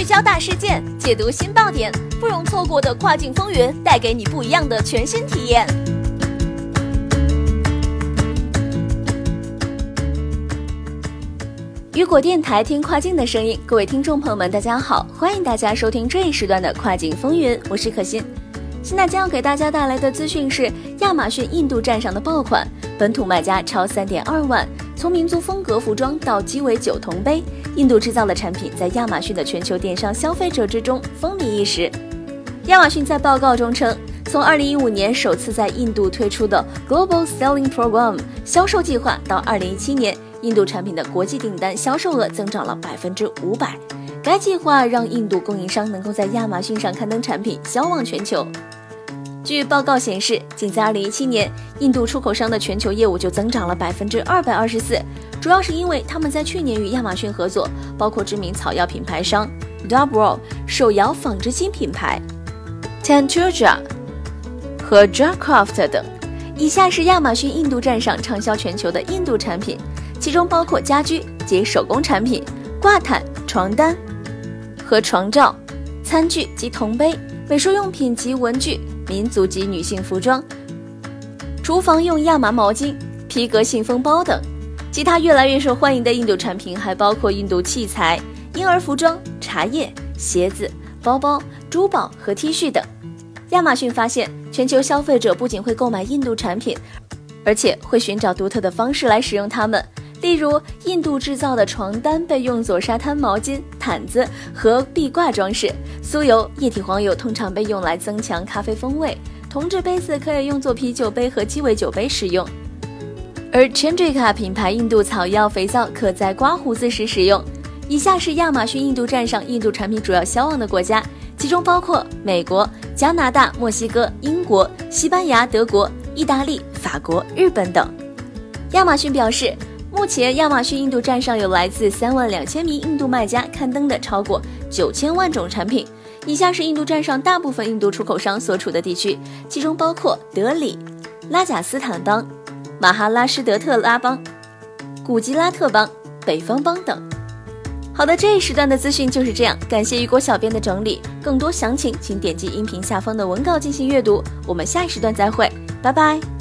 聚焦大事件，解读新爆点，不容错过的跨境风云，带给你不一样的全新体验。雨果电台听跨境的声音，各位听众朋友们，大家好，欢迎大家收听这一时段的跨境风云，我是可心。现在将要给大家带来的资讯是亚马逊印度站上的爆款，本土卖家超三点二万。从民族风格服装到鸡尾酒铜杯，印度制造的产品在亚马逊的全球电商消费者之中风靡一时。亚马逊在报告中称，从2015年首次在印度推出的 Global Selling Program 销售计划到2017年，印度产品的国际订单销售额增长了百分之五百。该计划让印度供应商能够在亚马逊上刊登产品，销往全球。据报告显示，仅在2017年，印度出口商的全球业务就增长了百分之二百二十四，主要是因为他们在去年与亚马逊合作，包括知名草药品牌商 Dobro、手摇纺织巾品牌 Tantuja 和 Jacraft 等。以下是亚马逊印度站上畅销全球的印度产品，其中包括家居及手工产品、挂毯、床单和床罩、餐具及铜杯、美术用品及文具。民族及女性服装、厨房用亚麻毛巾、皮革信封包等，其他越来越受欢迎的印度产品还包括印度器材、婴儿服装、茶叶、鞋子、包包、珠宝和 T 恤等。亚马逊发现，全球消费者不仅会购买印度产品，而且会寻找独特的方式来使用它们。例如，印度制造的床单被用作沙滩毛巾、毯子和壁挂装饰；酥油、液体黄油通常被用来增强咖啡风味；铜制杯子可以用作啤酒杯和鸡尾酒杯使用；而 Chandrika 品牌印度草药肥皂可在刮胡子时使用。以下是亚马逊印度站上印度产品主要销往的国家，其中包括美国、加拿大、墨西哥、英国、西班牙、德国、意大利、法国、日本等。亚马逊表示。目前，亚马逊印度站上有来自三万两千名印度卖家刊登的超过九千万种产品。以下是印度站上大部分印度出口商所处的地区，其中包括德里、拉贾斯坦邦、马哈拉施德特拉邦、古吉拉特邦、北方邦等。好的，这一时段的资讯就是这样，感谢雨果小编的整理。更多详情，请点击音频下方的文稿进行阅读。我们下一时段再会，拜拜。